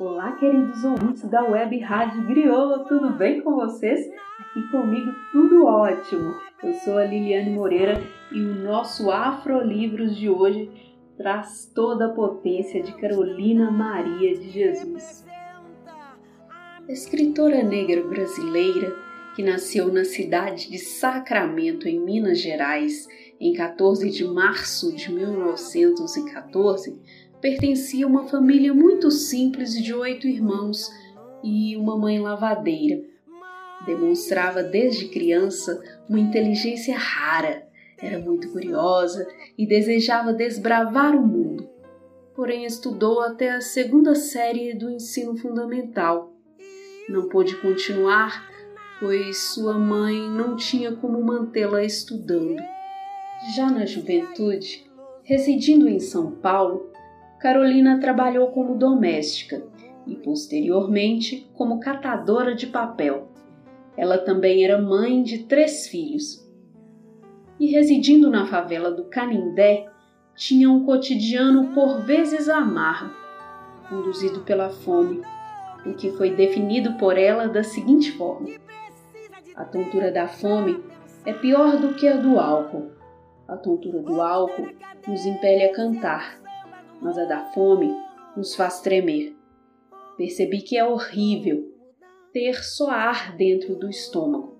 Olá, queridos ouvintes da Web Rádio Griot, tudo bem com vocês? Aqui comigo tudo ótimo. Eu sou a Liliane Moreira e o nosso Afrolivros de hoje traz toda a potência de Carolina Maria de Jesus. Escritora negra brasileira que nasceu na cidade de Sacramento, em Minas Gerais, em 14 de março de 1914, pertencia a uma família muito simples de oito irmãos e uma mãe lavadeira. Demonstrava desde criança uma inteligência rara, era muito curiosa e desejava desbravar o mundo. Porém, estudou até a segunda série do ensino fundamental. Não pôde continuar, pois sua mãe não tinha como mantê-la estudando. Já na juventude, residindo em São Paulo, Carolina trabalhou como doméstica e, posteriormente, como catadora de papel. Ela também era mãe de três filhos. E, residindo na favela do Canindé, tinha um cotidiano por vezes amargo, conduzido pela fome, o que foi definido por ela da seguinte forma: A tontura da fome é pior do que a do álcool. A tontura do álcool nos impele a cantar, mas a da fome nos faz tremer. Percebi que é horrível ter só ar dentro do estômago.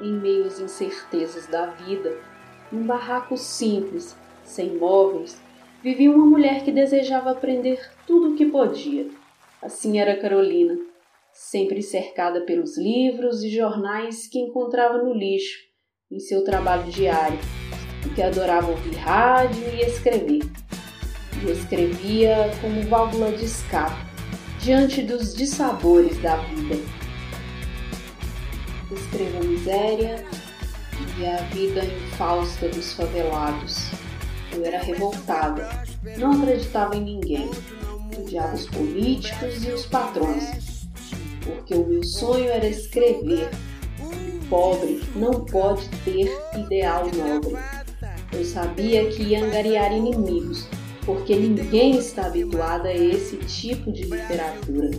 Em meio às incertezas da vida, num barraco simples, sem móveis, vivia uma mulher que desejava aprender tudo o que podia. Assim era Carolina, sempre cercada pelos livros e jornais que encontrava no lixo em seu trabalho diário que adorava ouvir rádio e escrever. E escrevia como válvula de escape diante dos dissabores da vida. Escreva a miséria e a vida infausta dos favelados. Eu era revoltada, não acreditava em ninguém, odiava os políticos e os patrões, porque o meu sonho era escrever. O pobre não pode ter ideal nobre. Eu sabia que ia angariar inimigos, porque ninguém está habituado a esse tipo de literatura,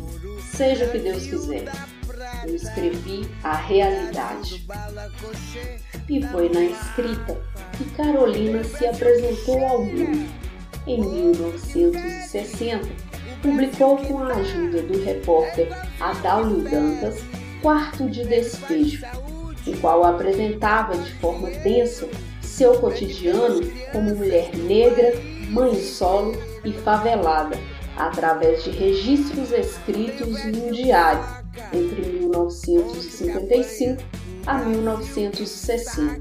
seja o que Deus quiser. Eu escrevi a realidade. E foi na escrita que Carolina se apresentou ao mundo. Em 1960, publicou com a ajuda do repórter Adalio Dantas Quarto de Despejo, o qual apresentava de forma densa seu cotidiano como mulher negra, mãe solo e favelada, através de registros escritos em um diário entre 1955 a 1960.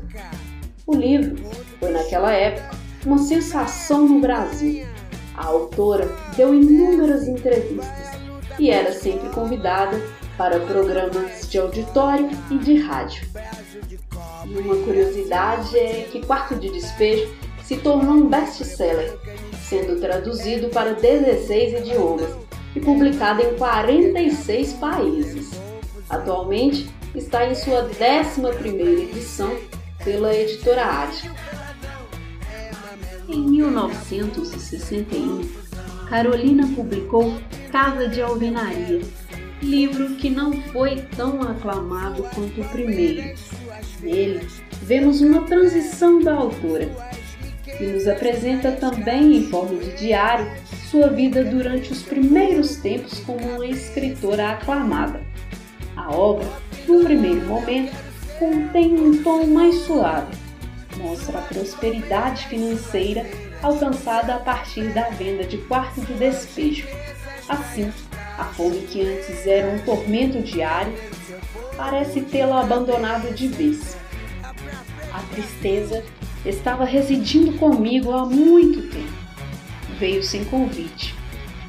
O livro foi, naquela época, uma sensação no Brasil. A autora deu inúmeras entrevistas e era sempre convidada para programas de auditório e de rádio. E uma curiosidade é que Quarto de Despejo se tornou um best-seller, sendo traduzido para 16 idiomas e publicado em 46 países. Atualmente está em sua 11ª edição pela editora Ática. Em 1961, Carolina publicou Casa de Alvenaria, livro que não foi tão aclamado quanto o primeiro, Nele, vemos uma transição da autora, que nos apresenta também em forma de diário sua vida durante os primeiros tempos como uma escritora aclamada. A obra, num primeiro momento, contém um tom mais suave, mostra a prosperidade financeira alcançada a partir da venda de quarto de despejo. Assim, a fome que antes era um tormento diário parece tê-la abandonado de vez. A tristeza estava residindo comigo há muito tempo. Veio sem convite.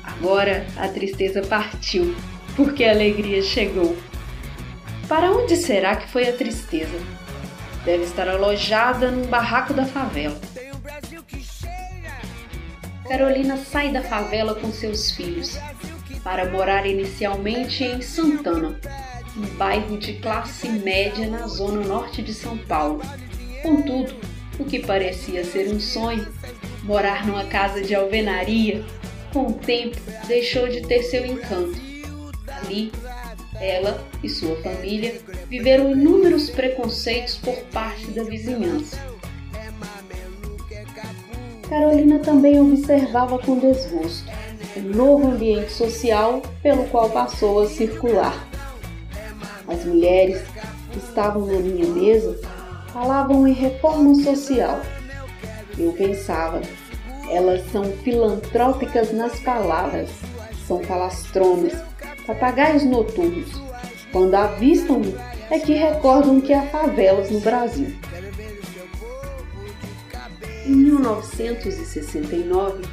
Agora a tristeza partiu, porque a alegria chegou. Para onde será que foi a tristeza? Deve estar alojada num barraco da favela. Carolina sai da favela com seus filhos para morar inicialmente em Santana, um bairro de classe média na zona norte de São Paulo. Contudo, o que parecia ser um sonho, morar numa casa de alvenaria, com o tempo, deixou de ter seu encanto. Ali, ela e sua família viveram inúmeros preconceitos por parte da vizinhança. Carolina também observava com desgosto o novo ambiente social pelo qual passou a circular. As mulheres que estavam na minha mesa falavam em reforma social. Eu pensava, elas são filantrópicas nas palavras, são falastronas, papagaios noturnos. Quando avistam-me, é que recordam que há favelas no Brasil. Em 1969,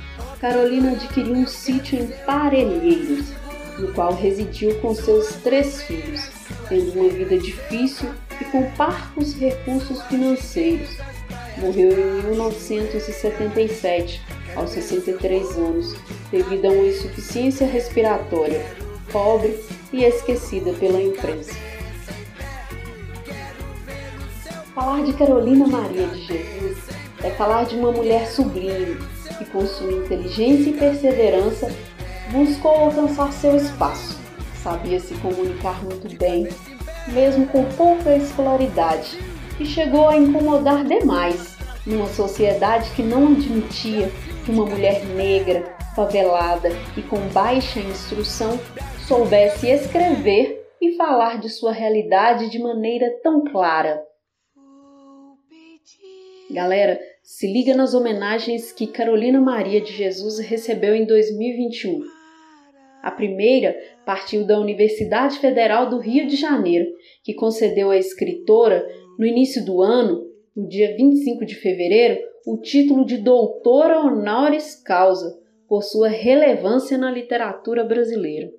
Carolina adquiriu um sítio em Parelheiros, no qual residiu com seus três filhos, tendo uma vida difícil e com parcos recursos financeiros. Morreu em 1977, aos 63 anos, devido a uma insuficiência respiratória, pobre e esquecida pela imprensa. Falar de Carolina Maria de Jesus é falar de uma mulher sublime que, com sua inteligência e perseverança, buscou alcançar seu espaço. Sabia se comunicar muito bem, mesmo com pouca escolaridade, e chegou a incomodar demais numa sociedade que não admitia que uma mulher negra, favelada e com baixa instrução soubesse escrever e falar de sua realidade de maneira tão clara. Galera, se liga nas homenagens que Carolina Maria de Jesus recebeu em 2021. A primeira partiu da Universidade Federal do Rio de Janeiro, que concedeu à escritora, no início do ano, no dia 25 de fevereiro, o título de doutora honoris causa por sua relevância na literatura brasileira.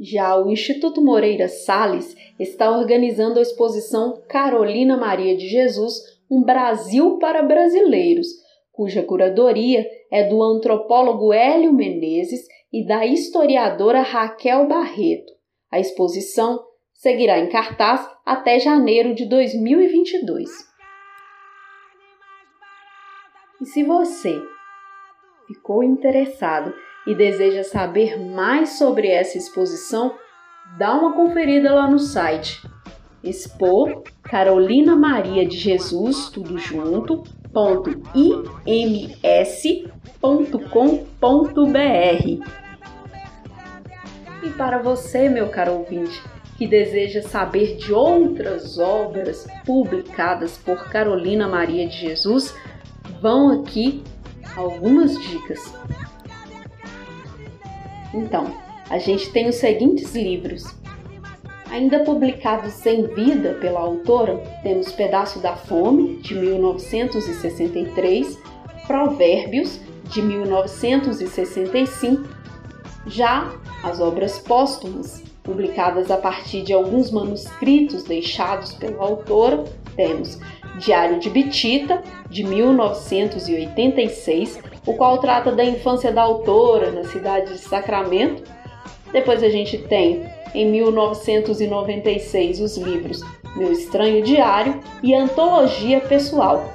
Já o Instituto Moreira Salles está organizando a exposição Carolina Maria de Jesus um Brasil para Brasileiros, cuja curadoria é do antropólogo Hélio Menezes e da historiadora Raquel Barreto. A exposição seguirá em cartaz até janeiro de 2022. E se você ficou interessado e deseja saber mais sobre essa exposição, dá uma conferida lá no site expor Carolina Maria de Jesus, tudo junto, ponto. E para você, meu caro ouvinte, que deseja saber de outras obras publicadas por Carolina Maria de Jesus, vão aqui algumas dicas. Então, a gente tem os seguintes livros: Ainda publicados em vida pela autora, temos Pedaço da Fome, de 1963, Provérbios, de 1965. Já as obras póstumas, publicadas a partir de alguns manuscritos deixados pela autora, temos Diário de Bitita, de 1986, o qual trata da infância da autora na cidade de Sacramento. Depois a gente tem em 1996 os livros Meu Estranho Diário e Antologia Pessoal.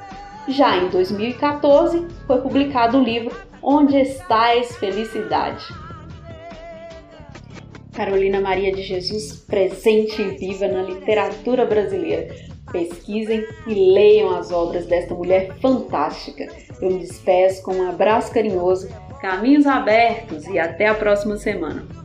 Já em 2014 foi publicado o livro Onde Estais Felicidade? Carolina Maria de Jesus presente e viva na literatura brasileira. Pesquisem e leiam as obras desta mulher fantástica. Eu me despeço com um abraço carinhoso, caminhos abertos e até a próxima semana.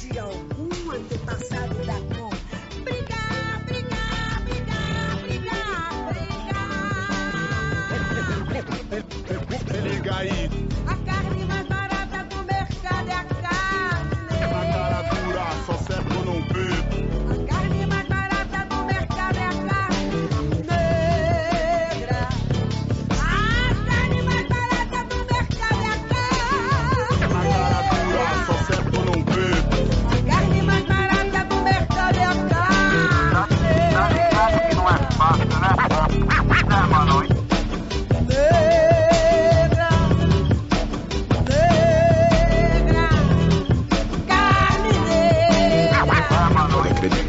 De algum antepassado da cor. Brigar, brigar, brigar, brigar, brigar. Liga aí.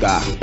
Oscar.